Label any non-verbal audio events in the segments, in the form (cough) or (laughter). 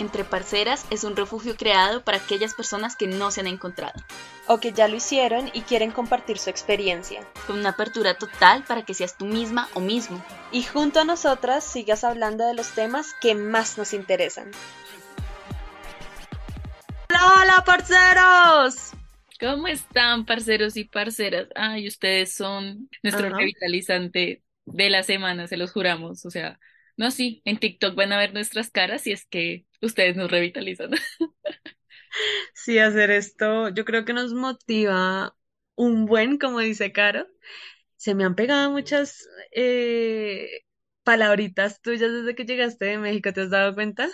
Entre Parceras es un refugio creado para aquellas personas que no se han encontrado. O que ya lo hicieron y quieren compartir su experiencia. Con una apertura total para que seas tú misma o mismo. Y junto a nosotras sigas hablando de los temas que más nos interesan. ¡Hola, hola, parceros! ¿Cómo están, parceros y parceras? Ay, ustedes son nuestro revitalizante de la semana, se los juramos. O sea, no, sí, en TikTok van a ver nuestras caras y es que ustedes nos revitalizan. (laughs) Sí, hacer esto yo creo que nos motiva un buen, como dice Caro. Se me han pegado muchas eh, palabritas tuyas desde que llegaste de México, ¿te has dado cuenta?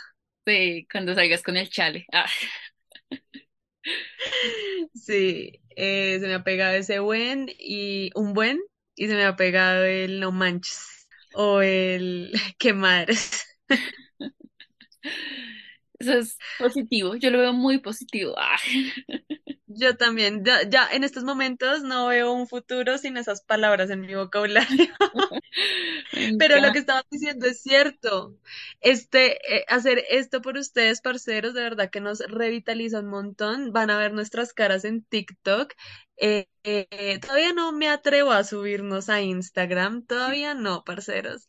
Sí, cuando salgas con el chale. Ah. (laughs) Sí, eh, se me ha pegado ese buen y un buen y se me ha pegado el no manches o el (laughs) qué madres. (laughs) Eso es positivo, yo lo veo muy positivo. Ah. (laughs) Yo también, ya, en estos momentos no veo un futuro sin esas palabras en mi vocabulario. Pero lo que estabas diciendo es cierto. Este, eh, hacer esto por ustedes, parceros, de verdad que nos revitaliza un montón. Van a ver nuestras caras en TikTok. Eh, eh, todavía no me atrevo a subirnos a Instagram, todavía no, parceros.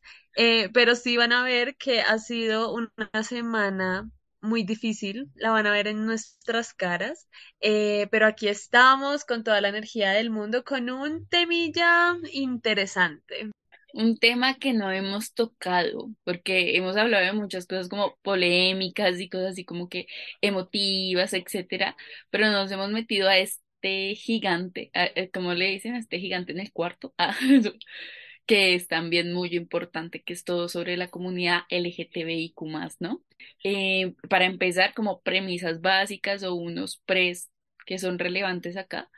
pero sí van a ver que ha sido una semana muy difícil, la van a ver en nuestras caras, eh, pero aquí estamos con toda la energía del mundo, con un temilla interesante. Un tema que no hemos tocado, porque hemos hablado de muchas cosas como polémicas y cosas así como que emotivas, etcétera, pero nos hemos metido a este gigante, eh, como le dicen, este gigante en el cuarto, (laughs) ah, que es también muy importante, que es todo sobre la comunidad LGTBIQ, ¿no? Eh, para empezar, como premisas básicas o unos pres que son relevantes acá,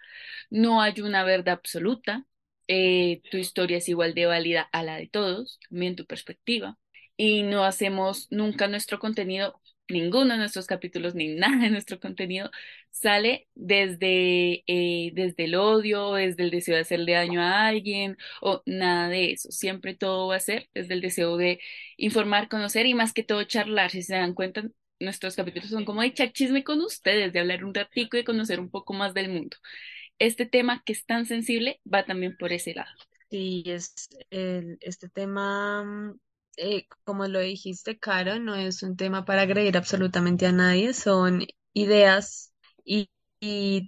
no hay una verdad absoluta, eh, tu historia es igual de válida a la de todos, también tu perspectiva, y no hacemos nunca nuestro contenido ninguno de nuestros capítulos ni nada de nuestro contenido sale desde, eh, desde el odio, desde el deseo de hacerle daño a alguien o nada de eso. Siempre todo va a ser desde el deseo de informar, conocer y más que todo charlar. Si se dan cuenta, nuestros capítulos son como de echar chisme con ustedes, de hablar un ratico y conocer un poco más del mundo. Este tema que es tan sensible va también por ese lado. Sí, es el, este tema mm, eh, como lo dijiste, Caro, no es un tema para agredir absolutamente a nadie, son ideas y,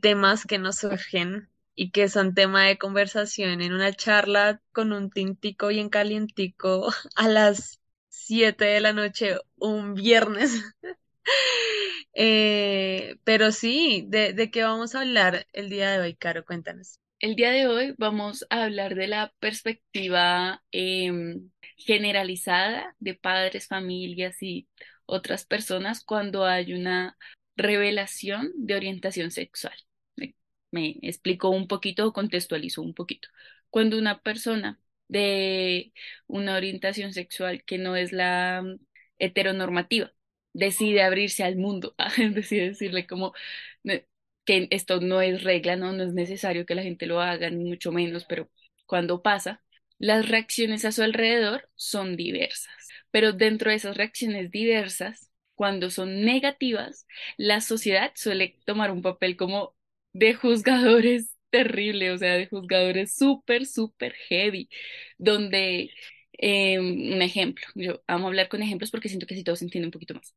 temas que nos surgen y que son tema de conversación en una charla con un tintico bien calientico (laughs) a las 7 de la noche un viernes. (laughs) Eh, pero sí, ¿de, ¿de qué vamos a hablar el día de hoy, Caro? Cuéntanos. El día de hoy vamos a hablar de la perspectiva em, generalizada de padres, familias y otras personas cuando hay una revelación de orientación sexual. Me, explico un poquito contextualizo un poquito. Cuando una persona de una orientación sexual que no es la heteronormativa decide abrirse al mundo, (laughs) decide decirle como que esto no es regla, ¿no? no es necesario que la gente lo haga, ni mucho menos, pero cuando pasa, las reacciones a su alrededor son diversas. Pero dentro de esas reacciones diversas, cuando son negativas, la sociedad suele tomar un papel como de juzgadores (laughs) terrible, o sea, de juzgadores súper, súper heavy, donde, em, un ejemplo, yo amo hablar con ejemplos porque siento que así todo se entiende un poquito más.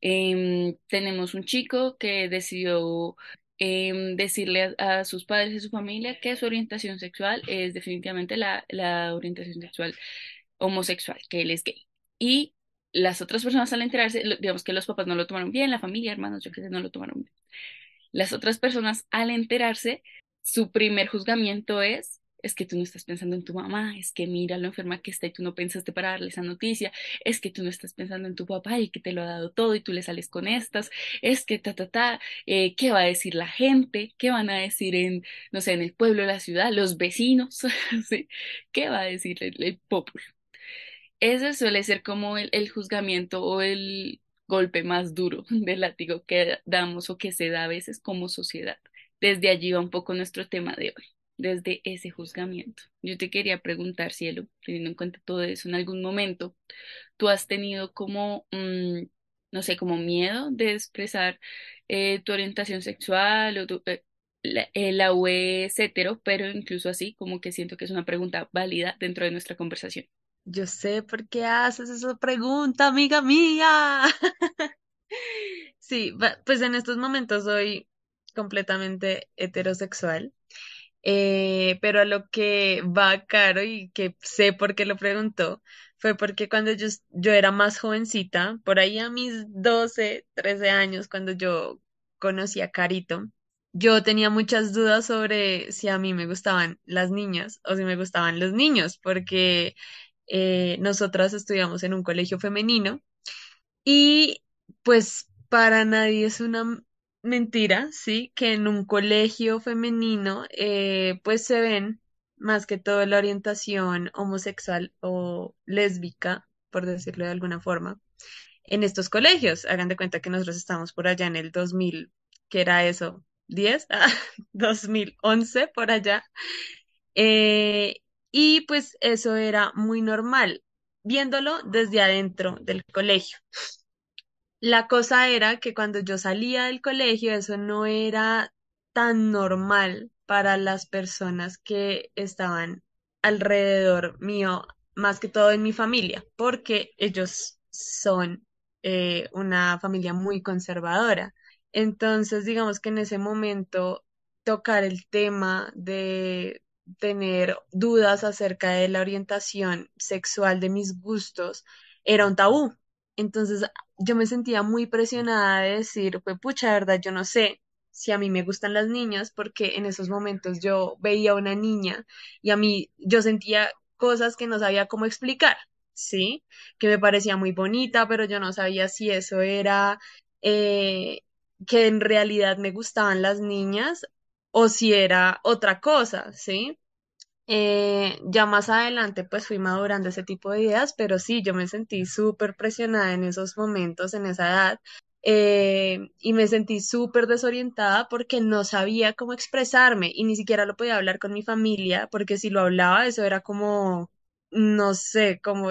Em, tenemos un chico que decidió em, decirle a, sus padres y su familia que su orientación sexual es definitivamente la, la orientación sexual homosexual, que él es gay. Y las otras personas al enterarse, digamos que los papás no lo tomaron bien, la familia, hermanos, yo qué sé, no lo tomaron bien. Las otras personas al enterarse, su primer juzgamiento es es que tú no estás pensando en tu mamá, es que mira lo enferma que está y tú no pensaste para darle esa noticia, es que tú no estás pensando en tu papá y que te lo ha dado todo y tú le sales con estas, es que ta, ta, ta, eh, ¿qué va a decir la gente? ¿Qué van a decir en, no sé, en el pueblo, la ciudad, los vecinos? (laughs) ¿Qué va a decir el, el pueblo? Ese suele ser como el, el juzgamiento o el golpe más duro (laughs) del látigo que damos o que se da a veces como sociedad. Desde allí va un poco nuestro tema de hoy desde ese juzgamiento. Yo te quería preguntar, cielo, teniendo en cuenta todo eso, en algún momento tú has tenido como, mm, no sé, como miedo de expresar eh, tu orientación sexual o tu, eh, la, eh, la U es hetero, pero incluso así como que siento que es una pregunta válida dentro de nuestra conversación. Yo sé por qué haces esa pregunta, amiga mía. (laughs) Sí, pues en estos momentos soy completamente heterosexual, eh, pero a lo que va caro y que sé por qué lo preguntó, fue porque cuando yo, yo era más jovencita, por ahí a mis 12, 13 años, cuando yo conocí a Carito, yo tenía muchas dudas sobre si a mí me gustaban las niñas o si me gustaban los niños, porque eh, nosotras estudiamos en un colegio femenino y pues para nadie es una mentira, ¿sí? Que en un colegio femenino eh, pues se ven más que todo la orientación homosexual o lésbica, por decirlo de alguna forma, en estos colegios. Hagan de cuenta que nosotros estamos por allá en el 2000, que era eso, 10, 2011 (laughs) por allá. Eh, y pues eso era muy normal, viéndolo desde adentro del colegio. La cosa era que cuando yo salía del colegio, eso no era tan normal para las personas que estaban alrededor mío, más que todo en mi familia, porque ellos son eh, una familia muy conservadora. Entonces, digamos que en ese momento tocar el tema de tener dudas acerca de la orientación sexual de mis gustos era un tabú. Entonces yo me sentía muy presionada de decir, pues pucha, verdad, yo no sé si a mí me gustan las niñas, porque en esos momentos yo veía a una niña y a mí yo sentía cosas que no sabía cómo explicar, ¿sí? Que me parecía muy bonita, pero yo no sabía si eso era eh, que en realidad me gustaban las niñas o si era otra cosa, ¿sí? Eh, ya más adelante pues fui madurando ese tipo de ideas, pero sí, yo me sentí súper presionada en esos momentos, en esa edad, eh, y me sentí súper desorientada porque no sabía cómo expresarme y ni siquiera lo podía hablar con mi familia, porque si lo hablaba eso era como, no sé, como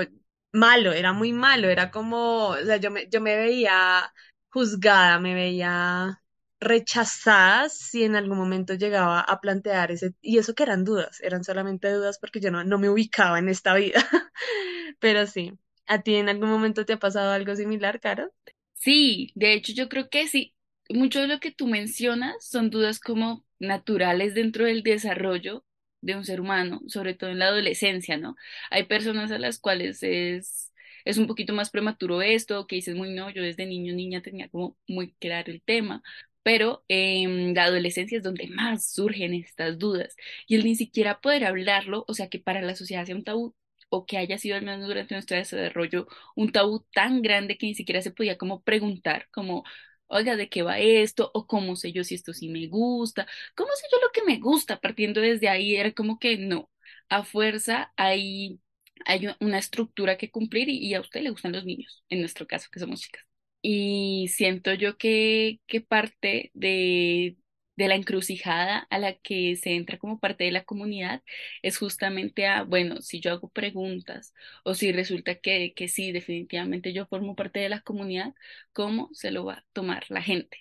malo, era muy malo, era como, o sea, yo me, yo me veía juzgada, me veía rechazada si en algún momento llegaba a plantear ese, y eso que eran dudas, eran solamente dudas porque yo no, no me ubicaba en esta vida, (laughs) pero sí. ¿A ti en algún momento te ha pasado algo similar, Caro? Sí, de hecho yo creo que sí. Mucho de lo que tú mencionas son dudas como naturales dentro del desarrollo de un ser humano, sobre todo en la adolescencia, ¿no? Hay personas a las cuales es, es un poquito más prematuro esto, que dices, muy no, yo desde niño, niña tenía como muy claro el tema, pero en la adolescencia es donde más surgen estas dudas y el ni siquiera poder hablarlo, o sea que para la sociedad sea un tabú o que haya sido al menos durante nuestro desarrollo un tabú tan grande que ni siquiera se podía como preguntar, como, oiga, ¿de qué va esto? O cómo sé yo si esto sí me gusta, cómo sé yo lo que me gusta, partiendo desde ahí era como que no, a fuerza hay, hay una estructura que cumplir y, y a usted le gustan los niños, en nuestro caso que somos chicas. Y siento yo que, que parte de, de la encrucijada a la que se entra como parte de la comunidad es justamente a, bueno, si yo hago preguntas o si resulta que, que sí, definitivamente yo formo parte de la comunidad, ¿cómo se lo va a tomar la gente?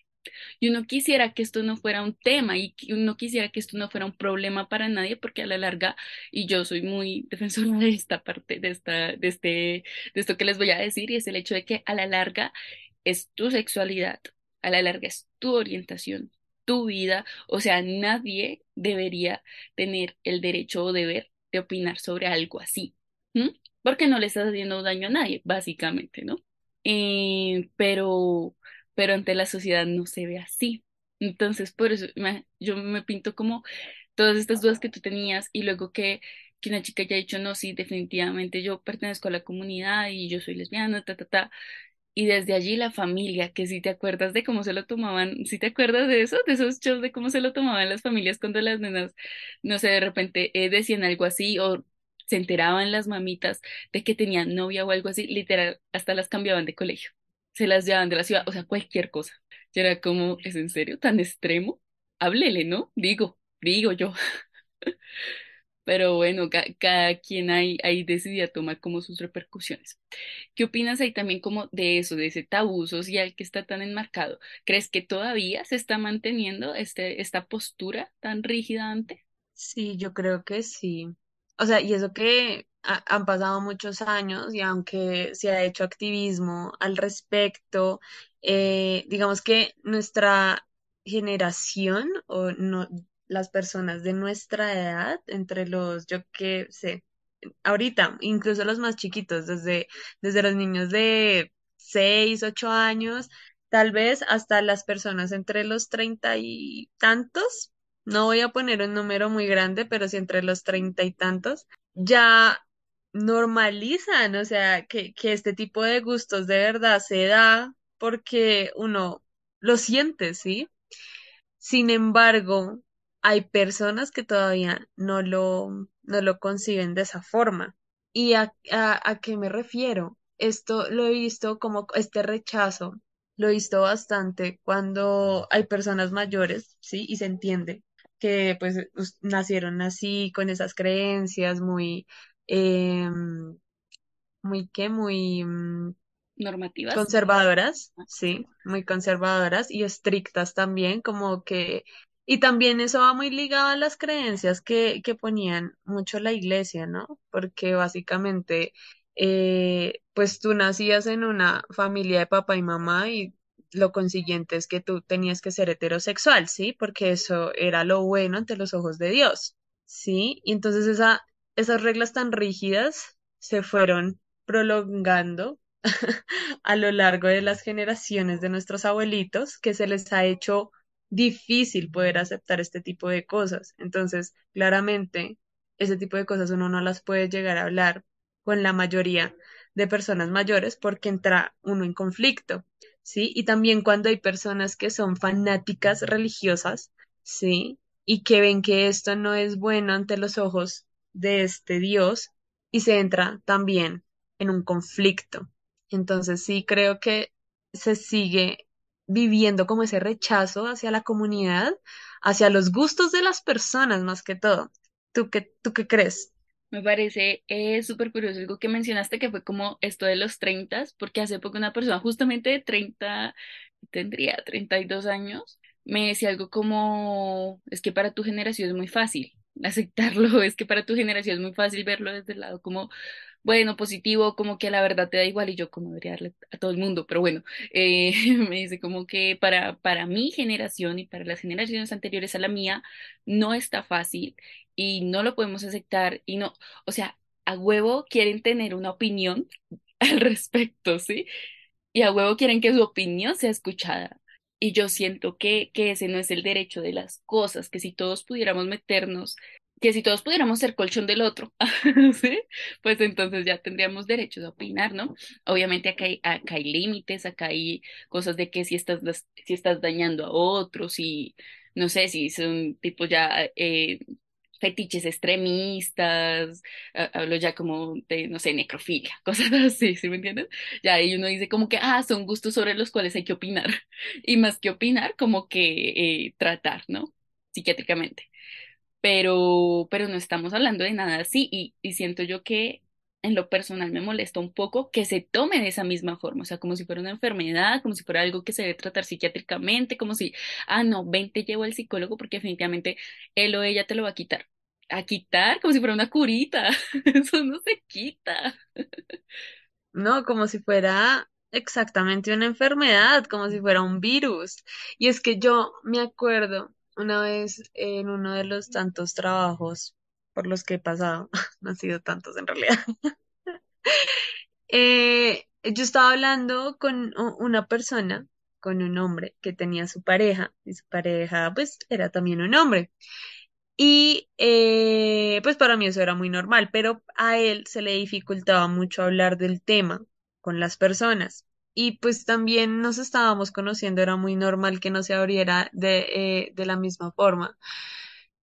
Y uno quisiera que esto no fuera un tema y uno quisiera que esto no fuera un problema para nadie porque a la larga, y yo soy muy (laughs) defensora de esta parte, de, esta, de, este, de esto que les voy a decir, y es el hecho de que a la larga es tu sexualidad, a la larga es tu orientación, tu vida, o sea, nadie debería tener el derecho o deber de opinar sobre algo así, porque no le estás haciendo daño a nadie, básicamente, ¿no? Eh, pero, pero ante la sociedad no se ve así. Entonces, por eso yo me pinto como todas estas dudas que tú tenías y luego que, que una chica haya dicho, no, sí, definitivamente yo pertenezco a la comunidad y yo soy lesbiana, ta, ta, ta. Y desde allí la familia, que si te acuerdas de cómo se lo tomaban, si te acuerdas de eso, de esos shows de cómo se lo tomaban las familias cuando las nenas, no sé, de repente eh, decían algo así o se enteraban las mamitas de que tenían novia o algo así, literal, hasta las cambiaban de colegio, se las llevaban de la ciudad, o sea, cualquier cosa. Y era como, ¿es en serio tan extremo? Háblele, ¿no? Digo, digo yo. (laughs) pero bueno, cada quien ahí, ahí decidía tomar como sus repercusiones. ¿Qué opinas ahí también como de eso, de ese tabú social que está tan enmarcado? ¿Crees que todavía se está manteniendo este, esta postura tan rígida ante? Sí, yo creo que sí. O sea, y eso que han pasado muchos años y aunque se ha hecho activismo al respecto, eh, digamos que nuestra generación o no, las personas de nuestra edad, entre los, yo qué sé, ahorita, incluso los más chiquitos, desde, desde los niños de 6, 8 años, tal vez hasta las personas entre los treinta y tantos, no voy a poner un número muy grande, pero sí entre los treinta y tantos, ya normalizan, o sea, que, que este tipo de gustos de verdad se da porque uno lo siente, ¿sí? Sin embargo, hay personas que todavía no lo, no lo conciben de esa forma. ¿Y a, a, qué me refiero? Esto lo he visto como este rechazo, lo he visto bastante cuando hay personas mayores, ¿sí? Y se entiende que pues nacieron así, con esas creencias muy, eh, muy, ¿qué? Muy... Mm, normativas. Conservadoras, ah, sí, muy conservadoras y estrictas también, como que y también eso va muy ligado a las creencias que, que ponían mucho la iglesia, ¿no? Porque básicamente, eh, pues tú nacías en una familia de papá y mamá y lo consiguiente es que tú tenías que ser heterosexual, ¿sí? Porque eso era lo bueno ante los ojos de Dios, ¿sí? Y entonces esa, esas reglas tan rígidas se fueron prolongando (laughs) a lo largo de las generaciones de nuestros abuelitos, que se les ha hecho difícil poder aceptar este tipo de cosas. Entonces, claramente, ese tipo de cosas uno no las puede llegar a hablar con la mayoría de personas mayores porque entra uno en conflicto, ¿sí? Y también cuando hay personas que son fanáticas religiosas, ¿sí? Y que ven que esto no es bueno ante los ojos de este Dios y se entra también en un conflicto. Entonces sí creo que se sigue viviendo como ese rechazo hacia la comunidad, hacia los gustos de las personas más que todo. ¿Tú qué, tú qué crees? Me parece eh, súper curioso algo que mencionaste que fue como esto de los 30, porque hace poco una persona justamente de 30, tendría 32 años, me decía algo como, es que para tu generación es muy fácil (laughs) aceptarlo, es que para tu generación es muy fácil verlo desde el lado como bueno, positivo, como que la verdad te da igual y yo como debería darle a todo el mundo, pero bueno, eh, (laughs) me dice como que para, para mi generación y para las generaciones anteriores a la mía no está fácil y no lo podemos aceptar y no, o sea, a huevo quieren tener una opinión (laughs) al respecto, ¿sí? Y a huevo quieren que su opinión sea escuchada. Y yo siento que, que ese no es el derecho de las cosas, que si todos pudiéramos meternos que si todos pudiéramos ser colchón del otro. (laughs) Pues entonces ya tendríamos derecho de opinar, ¿no? Obviamente acá hay, acá hay límites, acá hay cosas de que si estás, si estás dañando a otros, y no sé, si son tipo ya eh, fetiches extremistas, hablo ya como de, no sé, necrofilia, (laughs) cosas así, ¿sí me entiendes? Ya ahí uno dice como que, ah, son gustos sobre los cuales hay que opinar, (laughs) y más que opinar, como que eh, tratar, ¿no? Psiquiátricamente pero, pero no estamos hablando de nada así y, y siento yo que en lo personal me molesta un poco que se tome de esa misma forma, o sea, como si fuera una enfermedad, como si fuera algo que se debe tratar psiquiátricamente, como si, ah, no, ven, te llevo al psicólogo porque definitivamente él o ella te lo va a quitar. A quitar como si fuera una curita, (laughs) eso no se quita. No, como si fuera exactamente una enfermedad, como si fuera un virus. Y es que yo me acuerdo una vez en uno de los tantos trabajos por los que he pasado, (laughs) no han sido tantos en realidad, (laughs) eh, yo estaba hablando con una persona, con un hombre que tenía su pareja, y su pareja pues era también un hombre. Y eh, pues para mí eso era muy normal, pero a él se le dificultaba mucho hablar del tema con las personas y pues también nos estábamos conociendo, era muy normal que no se abriera de, eh, de la misma forma.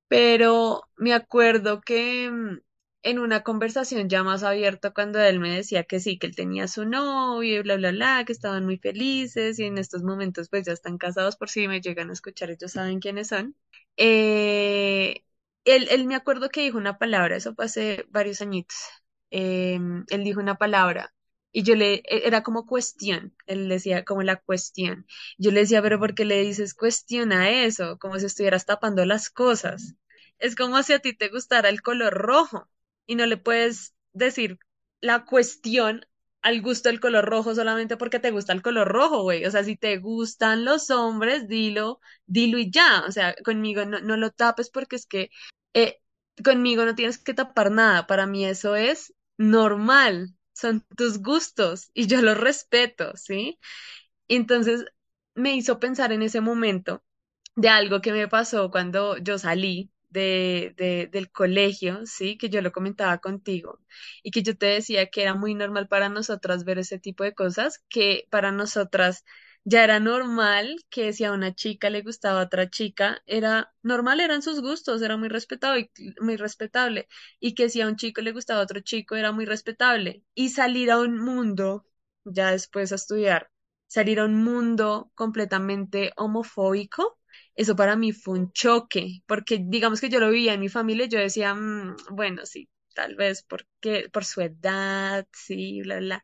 Pero me acuerdo que mm, en una conversación ya más abierta, cuando él me decía que sí, que él tenía su novio y bla, bla, bla, que estaban muy felices y en estos momentos pues ya están casados por si me llegan a escuchar, ellos saben quiénes son. Eh, él, él me acuerdo que dijo una palabra, eso fue varios añitos. Em, él dijo una palabra y yo le, e, era como cuestión, él decía como la cuestión. Yo le decía, pero ¿por qué le dices cuestiona eso? Como si estuvieras tapando las cosas. Es como si a ti te gustara el color rojo y no le puedes decir la cuestión al gusto del color rojo solamente porque te gusta el color rojo, güey. O sea, si te gustan los hombres, dilo, dilo y ya. O sea, conmigo no, no lo tapes porque es que eh, conmigo no tienes que tapar nada. Para mí eso es normal. Son tus gustos y yo los respeto, ¿sí? Entonces me hizo pensar en ese momento de algo que me pasó cuando yo salí de, de, del colegio, sí, que yo lo comentaba contigo y que yo te decía que era muy normal para nosotras ver ese tipo de cosas, que para nosotras ya era normal que si a una chica le gustaba a otra chica, era normal, eran sus gustos, era muy respetable, muy respetable, y que si a un chico le gustaba a otro chico, era muy respetable. Y salir a un mundo, ya después a estudiar, salir a un mundo completamente homofóbico, eso para mí fue un choque, porque digamos que yo lo vivía en mi familia, yo decía, mm, bueno, sí, tal vez porque por su edad, sí, bla, bla.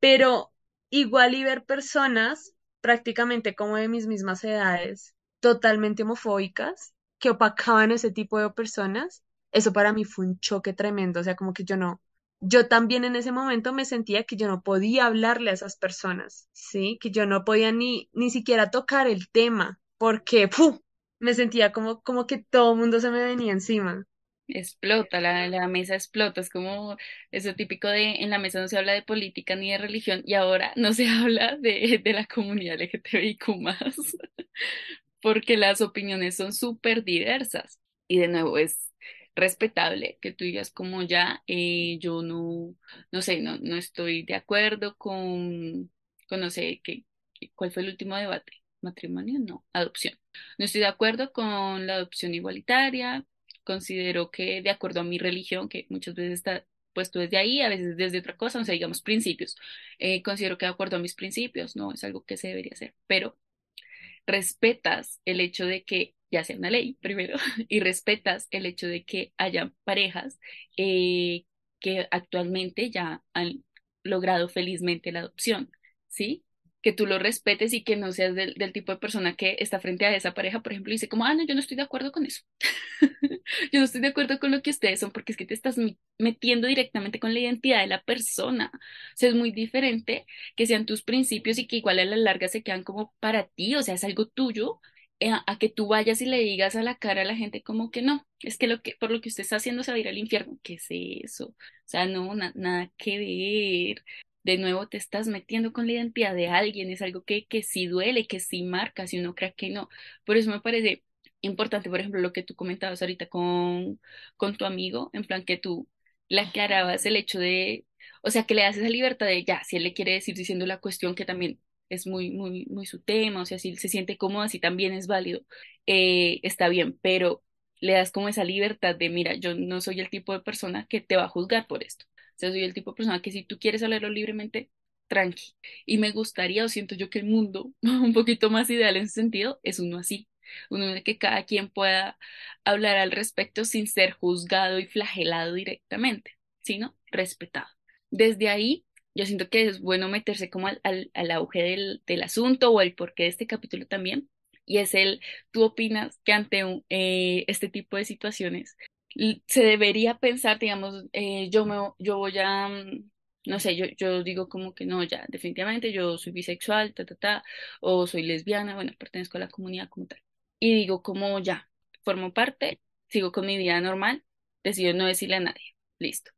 Pero igual y ver personas prácticamente como de mis mismas edades, totalmente homofóbicas, que opacaban ese tipo de personas, eso para mí fue un choque tremendo, o sea, como que yo no, yo también en ese momento me sentía que yo no podía hablarle a esas personas, ¿sí? Que yo no podía ni, ni siquiera tocar el tema, porque me sentía como, como que todo el mundo se me venía encima. Explota, la, la mesa explota, es como eso típico de en la mesa no se habla de política ni de religión y ahora no se (laughs) habla de, de la comunidad LGTBIQ más, (laughs) porque las opiniones son súper diversas y de nuevo es respetable que tú digas como ya eh, yo no, no sé, no, no estoy de acuerdo con, con no sé, qué, ¿cuál fue el último debate? matrimonio, no, adopción. No estoy de acuerdo con la adopción igualitaria, considero que de acuerdo a mi religión, que muchas veces está puesto desde ahí, a veces desde otra cosa, o sea, digamos principios, eh, considero que de acuerdo a mis principios, no es algo que se debería hacer, pero respetas el hecho de que ya sea una ley primero (laughs) y respetas el hecho de que haya parejas eh, que actualmente ya han logrado felizmente la adopción, ¿sí? Que tú lo respetes y que no seas del, tipo de persona que está frente a esa pareja, por ejemplo, y dice como, ah, no, yo no estoy de acuerdo con eso. (laughs) yo no estoy de acuerdo con lo que ustedes son porque es que te estás metiendo directamente con la identidad de la persona. O sea, es muy diferente que sean tus principios y que igual a la larga se quedan como para ti, o sea, es algo tuyo, eh, a, que tú vayas y le digas a la cara a la gente como que no, es que, lo que por lo que usted está haciendo se va a ir al infierno. ¿Qué es eso? O sea, no, nada que ver de nuevo te estás metiendo con la identidad de alguien, es algo que, que sí duele, que sí marca, si uno cree que no. Por eso me parece importante, por ejemplo, lo que tú comentabas ahorita con, con tu amigo, en plan que tú le aclarabas el hecho de, o sea, que le das esa libertad de ya, si él le quiere decir diciendo la cuestión que también es muy, muy, muy su tema, o sea, si se siente cómodo, así también es válido, eh, está bien, pero le das como esa libertad de, mira, yo no soy el tipo de persona que te va a juzgar por esto sea, soy el tipo de persona que si tú quieres hablarlo libremente, tranqui. Y me gustaría, o siento yo que el mundo, (laughs) un poquito más ideal en ese sentido, es uno así. Uno de que cada quien pueda hablar al respecto sin ser juzgado y flagelado directamente, sino respetado. Desde ahí, yo siento que es bueno meterse como al, al, auge del, del, asunto o el porqué de este capítulo también. Y es el, ¿tú opinas que ante eh, este tipo de situaciones se debería pensar, digamos, eh, yo, me, yo voy a, mm, no sé, yo, yo digo como que no, ya, definitivamente yo soy bisexual, ta, ta, ta, o soy lesbiana, bueno, pertenezco a la comunidad como tal. Y digo como ya, formo parte, sigo con mi vida normal, decido no decirle a nadie, listo.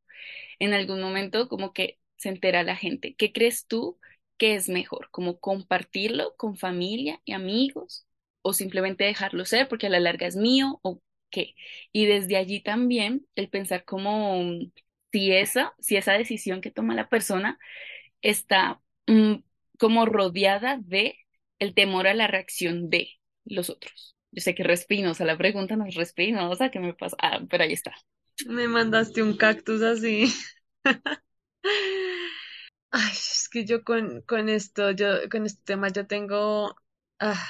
En algún momento como que se entera la gente, ¿qué crees tú que es mejor? ¿Como compartirlo con familia y amigos? ¿O simplemente dejarlo ser porque a la larga es mío? ¿O y desde allí también el pensar como si esa, si esa decisión que toma la persona está mm, como rodeada de el temor a la reacción de los otros. Yo sé que respinosa, la pregunta no es respinosa, ¿qué me pasa? Ah, pero ahí está. Me mandaste un cactus así. (laughs) Ay, es que yo con, con esto, yo con este tema yo tengo, ah,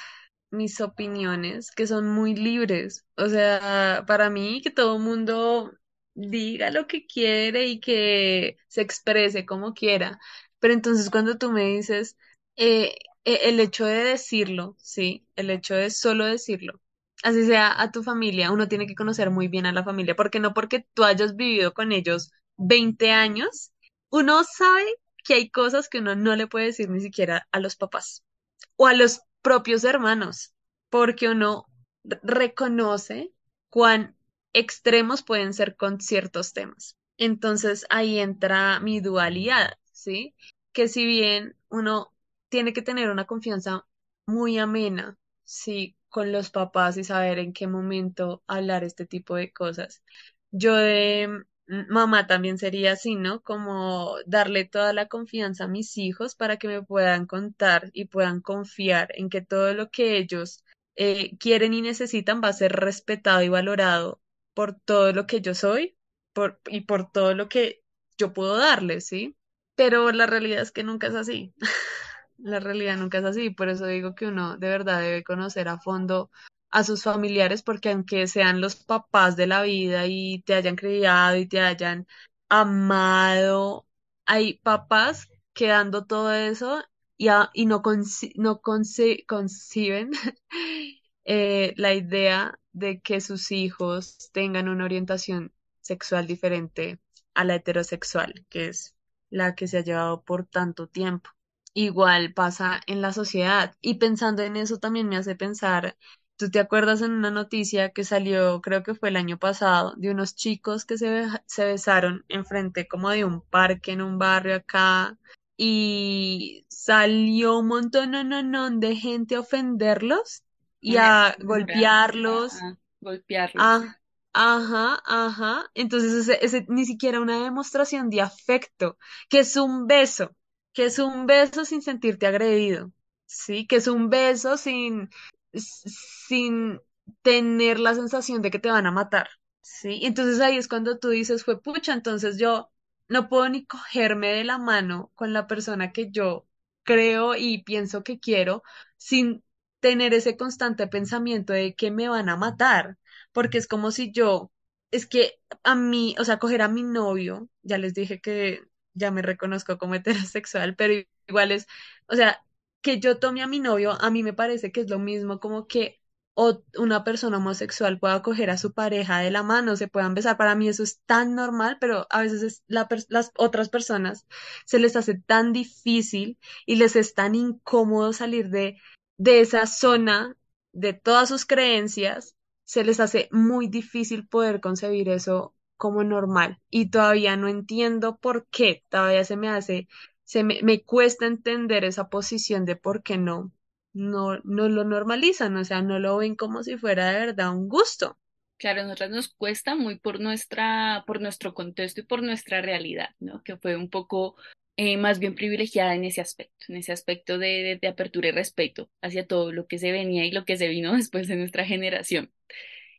mis opiniones, que son muy libres. O sea, para mí que todo mundo diga lo que quiere y que se exprese como quiera. Pero entonces cuando tú me dices, eh, eh, el hecho de decirlo, sí, el hecho de solo decirlo, así sea a tu familia, uno tiene que conocer muy bien a la familia, porque no porque tú hayas vivido con ellos 20 años, uno sabe que hay cosas que uno no le puede decir ni siquiera a los papás o a los propios hermanos, porque uno reconoce cuán extremos pueden ser con ciertos temas. Entonces ahí entra mi dualidad, ¿sí? Que si bien uno tiene que tener una confianza muy amena, sí, con los papás y saber en qué momento hablar este tipo de cosas. Yo de mamá también sería así, ¿no? Como darle toda la confianza a mis hijos para que me puedan contar y puedan confiar en que todo lo que ellos eh, quieren y necesitan va a ser respetado y valorado por todo lo que yo soy por, y por todo lo que yo puedo darles, ¿sí? Pero la realidad es que nunca es así. (laughs) la realidad nunca es así, por eso digo que uno de verdad debe conocer a fondo a sus familiares, porque aunque sean los papás de la vida y te hayan criado y te hayan amado, hay papás que dando todo eso y, y no, no conciben (laughs) eh, la idea de que sus hijos tengan una orientación sexual diferente a la heterosexual, que es la que se ha llevado por tanto tiempo. Igual pasa en la sociedad y pensando en eso también me hace pensar ¿Tú te acuerdas en una noticia que salió, creo que fue el año pasado, de unos chicos que se, se besaron enfrente como de un parque en un barrio acá y salió un montón no, no, no, de gente a ofenderlos y a golpearlos. golpearlos. Ah, ajá, ajá. Entonces ese, ese ni siquiera una demostración de afecto, que es un beso, que es un beso sin sentirte agredido. Sí, que es un beso sin, sin tener la sensación de que te van a matar, ¿sí? Entonces ahí es cuando tú dices, fue pucha, entonces yo no puedo ni cogerme de la mano con la persona que yo creo y pienso que quiero sin tener ese constante pensamiento de que me van a matar, porque es como si yo, es que a mí, o sea, coger a mi novio, ya les dije que ya me reconozco como (laughs) heterosexual, pero igual es, o sea, que yo tome a mi novio, a mí me parece que es lo mismo como que una persona homosexual pueda coger a su pareja de la mano, se puedan besar. Para mí eso es tan normal, pero a veces las otras personas se les hace tan difícil y les es tan incómodo salir de, de esa zona, de todas sus creencias, se les hace muy difícil poder concebir eso como normal. Y todavía no entiendo por qué, todavía se me hace se me, me cuesta entender esa posición de por qué no, no, no lo normalizan, o sea, no lo ven como si fuera de verdad un gusto. Claro, a nosotras nos cuesta muy por nuestra, por nuestro contexto y por nuestra realidad, ¿no? Que fue un poco eh, más bien privilegiada en ese aspecto, en ese aspecto de, de, apertura y respeto hacia todo lo que se venía y lo que se vino (laughs) después de nuestra generación.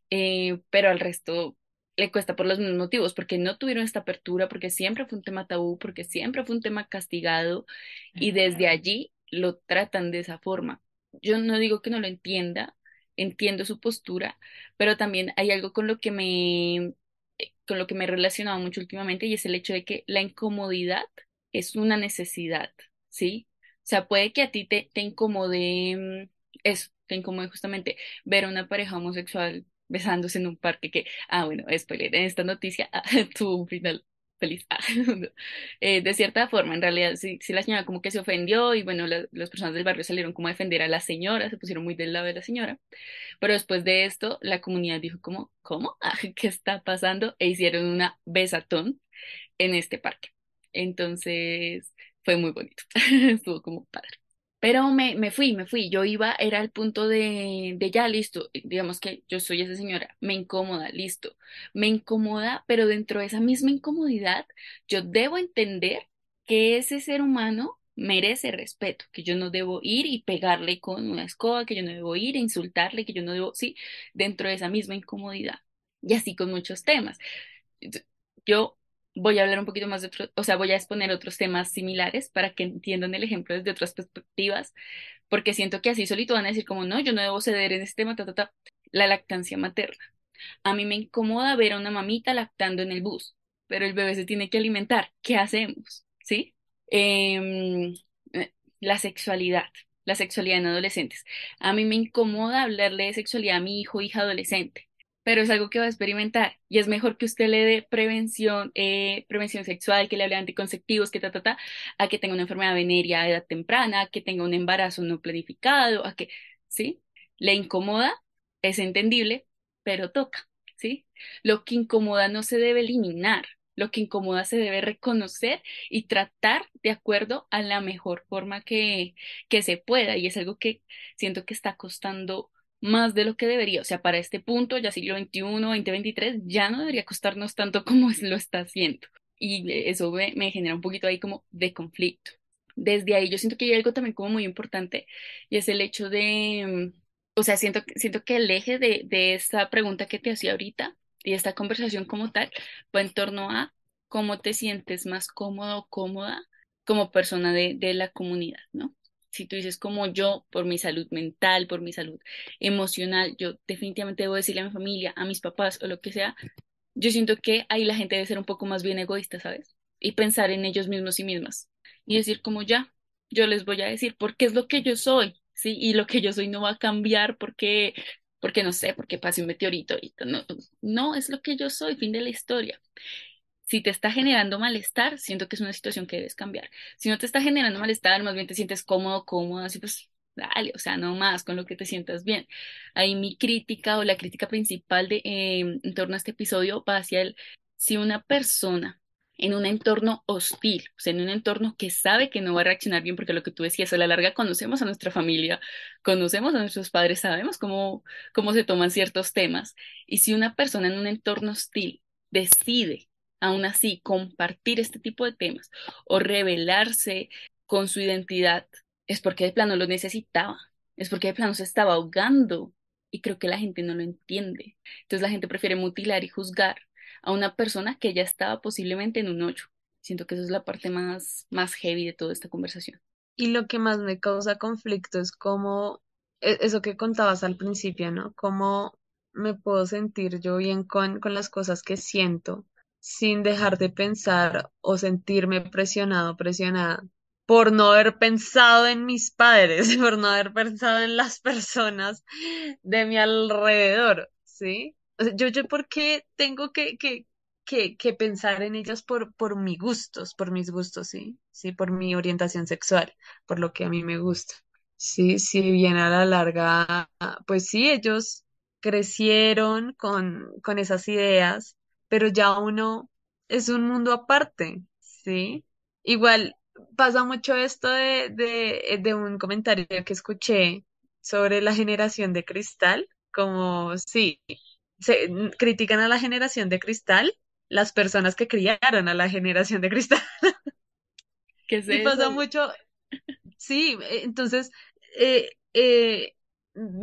Eh, pero al resto le cuesta por los mismos motivos, porque no tuvieron esta apertura, porque siempre fue un tema tabú, porque siempre fue un tema castigado y desde allí lo tratan de esa forma. Yo no digo que no lo entienda, entiendo su postura, pero también hay algo con lo que me eh, con lo que me he relacionado mucho últimamente y es el hecho de que la incomodidad es una necesidad, ¿sí? O sea, puede que a ti te, te incomode mm, eso, te incomode justamente ver a una pareja homosexual besándose en un parque que, ah, bueno, spoiler, en esta noticia ah, (laughs) tuvo un final feliz. (laughs) Ah, eh, de cierta forma, en realidad, sí, sí, la señora como que se ofendió y bueno, las personas del barrio salieron como a defender a la señora, se pusieron muy del lado de la señora, pero después de esto, la comunidad dijo como, ¿cómo? Ah, (laughs) ¿Qué está pasando? E hicieron una besatón en este parque. Entonces, fue muy bonito, estuvo como padre. Pero me, me fui, me fui. Yo iba, era el punto de, de ya, listo. Digamos que yo soy esa señora, me incomoda, listo. Me incomoda, pero dentro de esa misma incomodidad, yo debo entender que ese ser humano merece respeto, que yo no debo ir y pegarle con una escoba, que yo no debo ir e insultarle, que yo no debo, sí, dentro de esa misma incomodidad. Y así con muchos temas. Yo voy a hablar un poquito más de otros, o sea, voy a exponer otros temas similares para que entiendan el ejemplo desde otras perspectivas, porque siento que así solito van a decir como, no, yo no debo ceder en este tema, la lactancia materna. A mí me incomoda ver a una mamita lactando en el bus, pero el bebé se tiene que alimentar. ¿Qué hacemos? ¿Sí? Em, eh, la sexualidad, la sexualidad en adolescentes. A mí me incomoda hablarle de sexualidad a mi hijo hija adolescente pero es algo que va a experimentar y es mejor que usted le dé prevención, eh, prevención sexual, que le hable de anticonceptivos, que ta, ta, ta, a que tenga una enfermedad venérea a edad temprana, a que tenga un embarazo no planificado, a que, ¿sí? Le incomoda, es entendible, pero toca, ¿sí? Lo que incomoda no se debe eliminar, lo que incomoda se debe reconocer y tratar de acuerdo a la mejor forma que, que se pueda y es algo que siento que está costando más de lo que debería. O sea, para este punto, ya siglo XXI, 2023, ya no debería costarnos tanto (laughs) como lo está haciendo. Y eso me, genera un poquito ahí como de conflicto. Desde ahí yo siento que hay algo también como muy importante y es el hecho de, o sea, siento, siento que el eje de, de esta pregunta que te hacía ahorita y esta conversación como tal va en torno a cómo te sientes más cómodo o cómoda como persona de, de la comunidad, ¿no? Si tú dices como yo, por mi salud mental, por mi salud emocional, yo definitivamente debo decirle a mi familia, a mis papás o lo que sea, yo siento que ahí la gente debe ser un poco más bien egoísta, ¿sabes? Y pensar en ellos mismos y mismas. Y decir como ya, yo les voy a decir, porque es lo que yo soy, ¿sí? Y lo que yo soy no va a cambiar porque, porque no sé, porque pase un meteorito. Y no, no, es lo que yo soy, fin de la historia. Si te está generando malestar, siento que es una situación que debes cambiar. Si no te está generando malestar, más bien te sientes cómodo, cómodo, así pues dale, o sea, no más con lo que te sientas bien. Ahí mi crítica o la crítica principal de, em, en torno a este episodio va hacia el, si una persona en un entorno hostil, o sea, en un entorno que sabe que no va a reaccionar bien, porque lo que tú decías, a la larga conocemos a nuestra familia, conocemos a nuestros padres, sabemos cómo, cómo se toman ciertos temas, y si una persona en un entorno hostil decide aún así compartir este tipo de temas o revelarse con su identidad, es porque de plano lo necesitaba, es porque de plano se estaba ahogando y creo que la gente no lo entiende. Entonces la gente prefiere mutilar y juzgar a una persona que ya estaba posiblemente en un hoyo. Siento que eso es la parte más, más heavy de toda esta conversación. Y lo que más me causa conflicto es como e, eso que contabas al principio, ¿no? Cómo me puedo sentir yo bien con, con las cosas que siento sin dejar de pensar o sentirme presionado, presionada por no haber pensado en mis padres, (laughs) por no haber pensado en las personas de mi alrededor, ¿sí? Yo, yo, ¿por qué tengo que, que, que, que pensar en ellos por, por mis gustos, por mis gustos, ¿sí? Sí, por mi orientación sexual, por lo que a mí me gusta. Sí, si bien a la larga, pues sí, ellos crecieron con, con esas ideas pero ya uno es un mundo aparte, ¿sí? Igual pasa mucho esto de, de, de un comentario que escuché sobre la generación de cristal, como sí, se critican a la generación de cristal las personas que criaron a la generación de cristal. (laughs) ¿Qué es (laughs) y pasa mucho, sí, entonces eh, eh,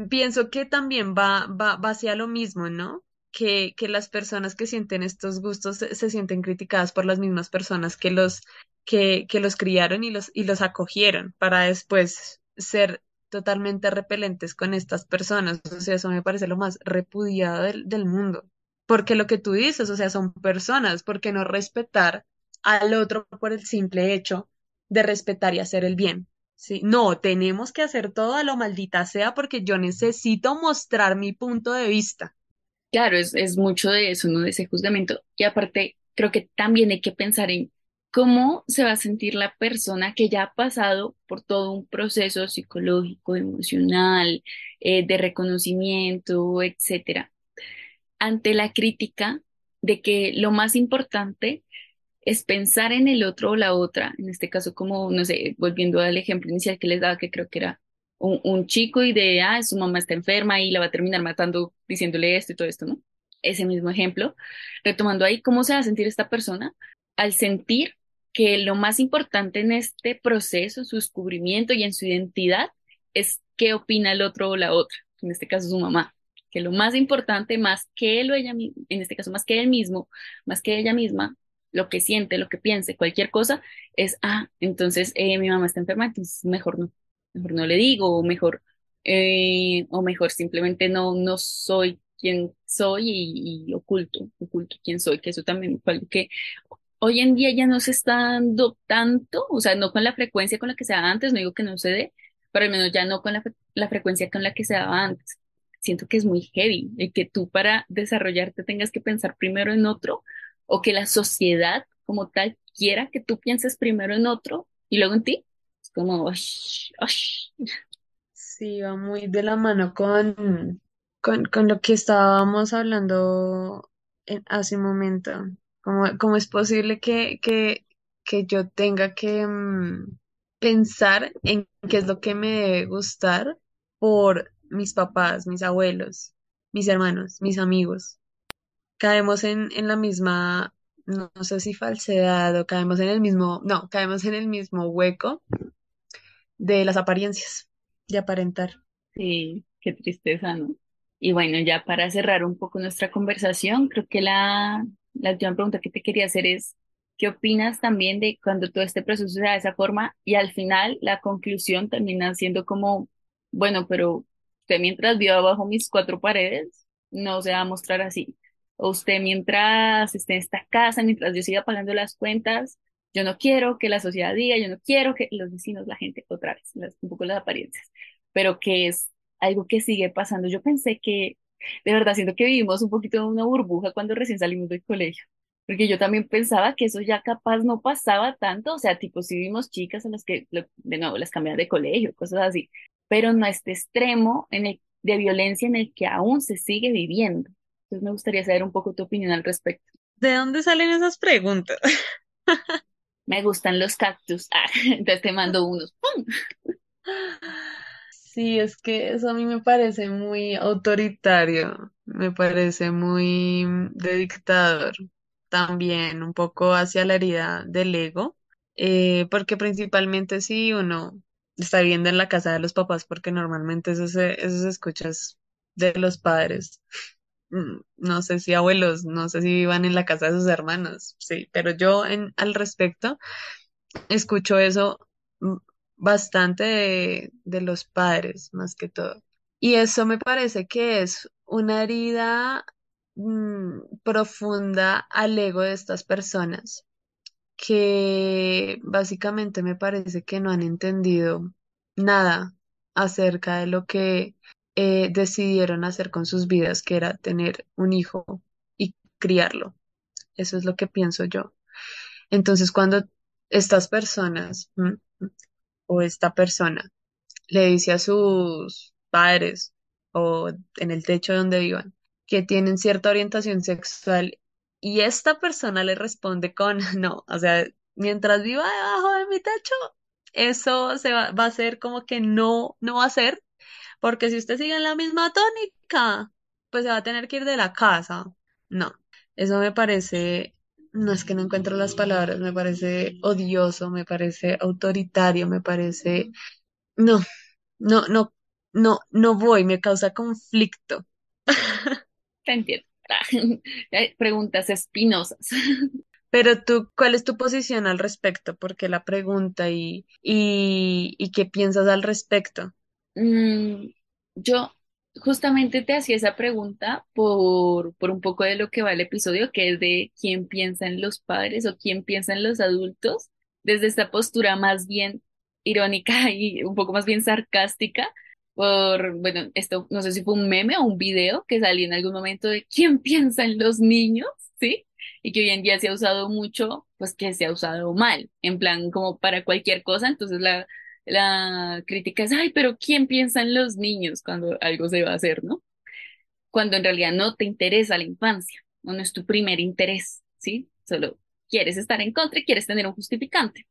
pienso que también va, va, va hacia lo mismo, ¿no? Que, las personas que sienten estos gustos se, sienten criticadas por las mismas personas que los, que, que los criaron y los, y los acogieron para después ser totalmente repelentes con estas personas. O sea, eso me parece lo más repudiado del, del mundo. Porque lo que tú dices, o sea, son personas, ¿por qué no respetar al otro por el simple hecho de respetar y hacer el bien? Sí, no, tenemos que hacer todo a lo maldita sea porque yo necesito mostrar mi punto de vista. Claro, es, es mucho de eso, ¿no? De ese juzgamiento. Y aparte, creo que también hay que pensar en cómo se va a sentir la persona que ya ha pasado por todo un proceso psicológico, emocional, eh, de reconocimiento, etcétera, ante la crítica de que lo más importante es pensar en el otro o la otra, en este caso como, no sé, volviendo al ejemplo inicial que les daba, que creo que era un, chico y de, ah, su mamá está enferma y la va a terminar matando diciéndole esto y todo esto, ¿no? Ese mismo ejemplo, retomando ahí, ¿cómo se va a sentir esta persona al sentir que lo más importante en este proceso, su descubrimiento y en su identidad, es qué opina el otro o la otra, en este caso su mamá? Que lo más importante, más que él o ella, en este caso más que él mismo, más que ella misma, lo que siente, lo que piense, cualquier cosa, es, ah, entonces eh, mi mamá está enferma, entonces mejor no mejor no le digo, o mejor, eh, o mejor simplemente no, no soy quien soy y, oculto, oculto quién soy, que eso también fue algo que hoy en día ya no se está dando tanto, o sea, no con la frecuencia con la que se daba antes, no digo que no se dé, pero al menos ya no con la, la frecuencia con la que se daba antes. Siento que es muy heavy el que tú para desarrollarte tengas que pensar primero en otro o que la sociedad como tal quiera que tú pienses primero en otro y luego en ti. Como, "Ush, ush". Sí, va muy de la mano con, con, con lo que estábamos hablando en- hace un momento. ¿Cómo, cómo es posible que, que, que yo tenga que mm, pensar en qué es lo que me debe gustar por mis papás, mis abuelos, mis hermanos, mis amigos? Caemos en, en la misma, no sé si falsedad o caemos en el mismo, no, caemos en el mismo hueco de las apariencias, de aparentar. Sí, qué tristeza, ¿no? Y bueno, ya para cerrar un poco nuestra conversación, creo que la, la última pregunta que te quería hacer es, ¿qué opinas también de cuando todo este proceso se da de esa forma y al final la conclusión termina siendo como, bueno, pero usted mientras viva bajo mis cuatro paredes, no se va a mostrar así. O usted mientras esté en esta casa, mientras yo siga pagando las cuentas, yo no quiero que la sociedad diga, yo no quiero que los vecinos, la gente, otra vez, las- un poco las apariencias pero que es algo que sigue pasando. Yo pensé que, de verdad, siento que vivimos un poquito en una burbuja cuando recién salimos del colegio, porque yo también pensaba que eso ya capaz no pasaba tanto, o sea, tipo, sí vimos chicas a las que, de nuevo, las cambiaban de colegio, cosas así, pero no este extremo en el, de violencia en el que aún se sigue viviendo. Entonces me gustaría saber un poco tu opinión al respecto. ¿De dónde salen esas preguntas? (laughs) Me gustan los cactus. (laughs) Ah, entonces te mando unos. ¡Pum! Sí, es que eso a mí me parece muy autoritario, me parece muy mm, de dictador, también un poco hacia la herida del ego, eh, porque principalmente si uno está viviendo en la casa de los papás, porque normalmente eso se, eso se escucha es de los padres, Mm, no sé si abuelos, no sé si vivan en la casa de sus hermanos, sí, pero yo en, al respecto escucho eso mm, bastante de, de los padres, más que todo. Y eso me parece que es una herida mm, profunda al ego de estas personas, que básicamente me parece que no han entendido nada acerca de lo que eh, decidieron hacer con sus vidas, que era tener un hijo y criarlo. Eso es lo que pienso yo. Entonces, cuando estas personas mm, o esta persona le dice a sus padres o en el techo donde vivan que tienen cierta orientación sexual y esta persona le responde con (laughs) no, o sea, mientras viva debajo de mi techo, eso se va, va a ser como que no, no va a ser, porque si usted sigue en la misma tónica, pues se va a tener que ir de la casa. No, eso me parece, no es que no encuentro las palabras, me parece odioso, me parece autoritario, me parece, no, no, no, no, no voy, me causa conflicto. (laughs) Te entiendo. (laughs) Eh, Preguntas espinosas. (laughs) Pero tú, ¿cuál es tu posición al respecto? Porque la pregunta y, y, y qué piensas al respecto. Mm, yo justamente te hacía esa pregunta por, por un poco de lo que va el episodio, que es de quién piensa en los padres o quién piensa en los adultos, desde esta postura más bien irónica (laughs) y un poco más bien sarcástica, por, bueno, esto no sé si fue un meme o un video que salió en algún momento de quién piensa en los niños, ¿sí? Y que hoy en día se ha usado mucho, pues que se ha usado mal, en plan como para cualquier cosa, entonces la la crítica es, ay, pero ¿quién piensa en los niños cuando algo se va a hacer, ¿no? Cuando en realidad no te interesa la infancia, no es tu primer interés, ¿sí? Solo quieres estar en contra y quieres tener un justificante.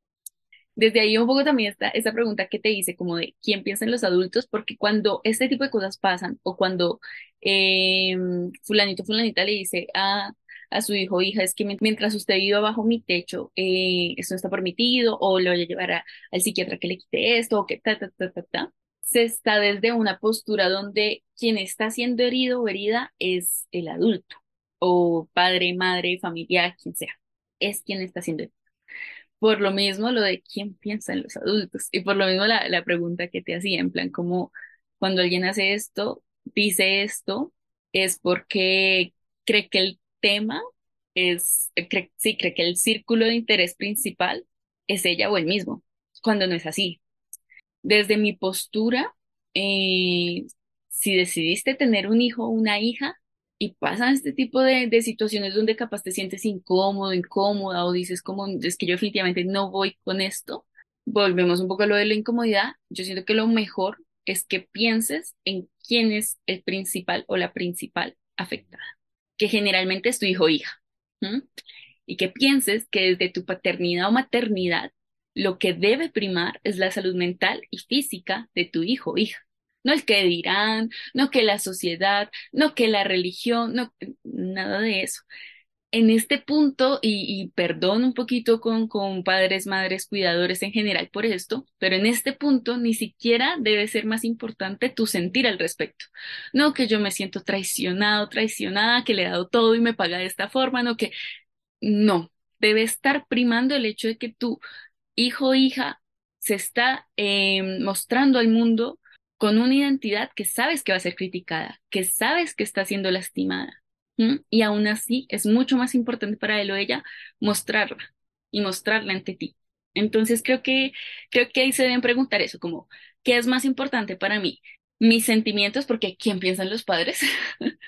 Desde ahí un poco también está esa pregunta que te hice, como de quién piensa en los adultos, porque cuando este tipo de cosas pasan, o cuando eh, fulanito, fulanita le dice a, a su hijo o hija, es que mien- mientras usted viva bajo mi techo, eh, esto no está permitido, o le voy a llevar a- al psiquiatra que le quite esto, o que ta, ta, ta, ta, ta, se está desde una postura donde quien está siendo herido o herida es el adulto, o padre, madre, familiar, quien sea, es quien está siendo herido. por lo mismo lo de quién piensa en los adultos y por lo mismo la, la pregunta que te hacía, en plan, como cuando alguien hace esto, dice esto, es porque cree que el tema es, sí, cree que el círculo de interés principal es ella o el mismo, cuando no es así. Desde mi postura, eh, si decidiste tener un hijo o una hija y pasan este tipo de, de, situaciones donde capaz te sientes incómodo, incómoda o dices como es que yo definitivamente no voy con esto, volvemos un poco a lo de la incomodidad, yo siento que lo mejor es que pienses en quién es el principal o la principal afectada, que generalmente es tu hijo o hija. Y que pienses que desde tu paternidad o maternidad lo que debe primar es la salud mental y física de tu hijo o hija. No el que dirán, no que la sociedad, no que la religión, no, nada de eso en este punto, y, perdón un poquito con, con padres, madres, cuidadores en general por esto, pero en este punto ni siquiera debe ser más importante tu sentir al respecto. No que yo me siento traicionado, traicionada, que le he dado todo y me paga de esta forma, no que no, debe estar primando el hecho de que tu hijo o hija se está em, mostrando al mundo con una identidad que sabes que va a ser criticada, que sabes que está siendo lastimada y aún así es mucho más importante para él o ella mostrarla y mostrarla ante ti. Entonces creo que, creo que ahí se deben preguntar eso, como, ¿qué es más importante para mí? Mis sentimientos, porque ¿quién piensan los padres? (laughs)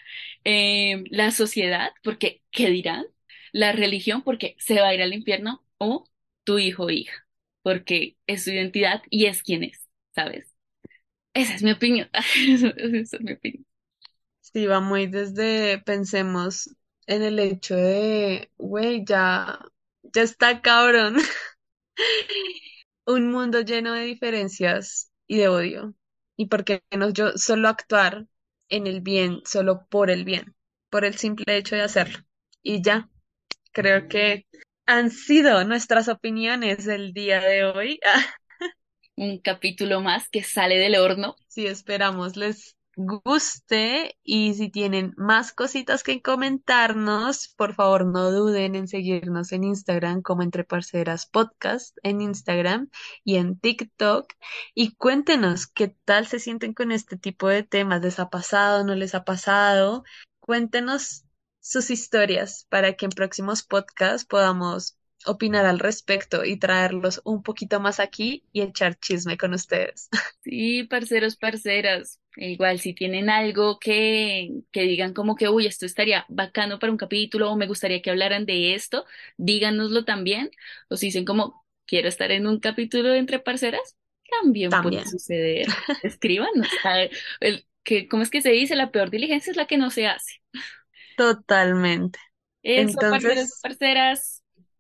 Eh, la sociedad, porque ¿qué dirán? La religión, porque se va a ir al infierno, o tu hijo o hija, porque es su identidad y es quien es, ¿sabes? Esa es mi opinión. (laughs) Esa es mi opinión. Sí, va muy desde, pensemos en el hecho de, güey, ya, ya está cabrón. (laughs) Un mundo lleno de diferencias y de odio. ¿Y por qué no yo solo actuar en el bien, solo por el bien, por el simple hecho de hacerlo? Y ya, creo que han sido nuestras opiniones del día de hoy. (laughs) Un capítulo más que sale del horno. Sí, esperamos les guste y si tienen más cositas que comentarnos, por favor no duden en seguirnos en Instagram como Entre Parceras Podcast en Instagram y en TikTok y cuéntenos qué tal se sienten con este tipo de temas, ¿les ha pasado, no les ha pasado? Cuéntenos sus historias para que en próximos podcasts podamos opinar al respecto y traerlos un poquito más aquí y echar chisme con ustedes. (laughs) Sí, parceros, parceras. Igual, si tienen algo que, que digan como que, uy, esto estaría bacano para un capítulo o me gustaría que hablaran de esto, díganoslo también. O si dicen como, quiero estar en un capítulo Entre Parceras, también, puede suceder. (laughs) Escríbanos. El, que, ¿Cómo es que se dice? La peor diligencia es la que no se hace. Totalmente. Eso, Entonces... parceros, parceras.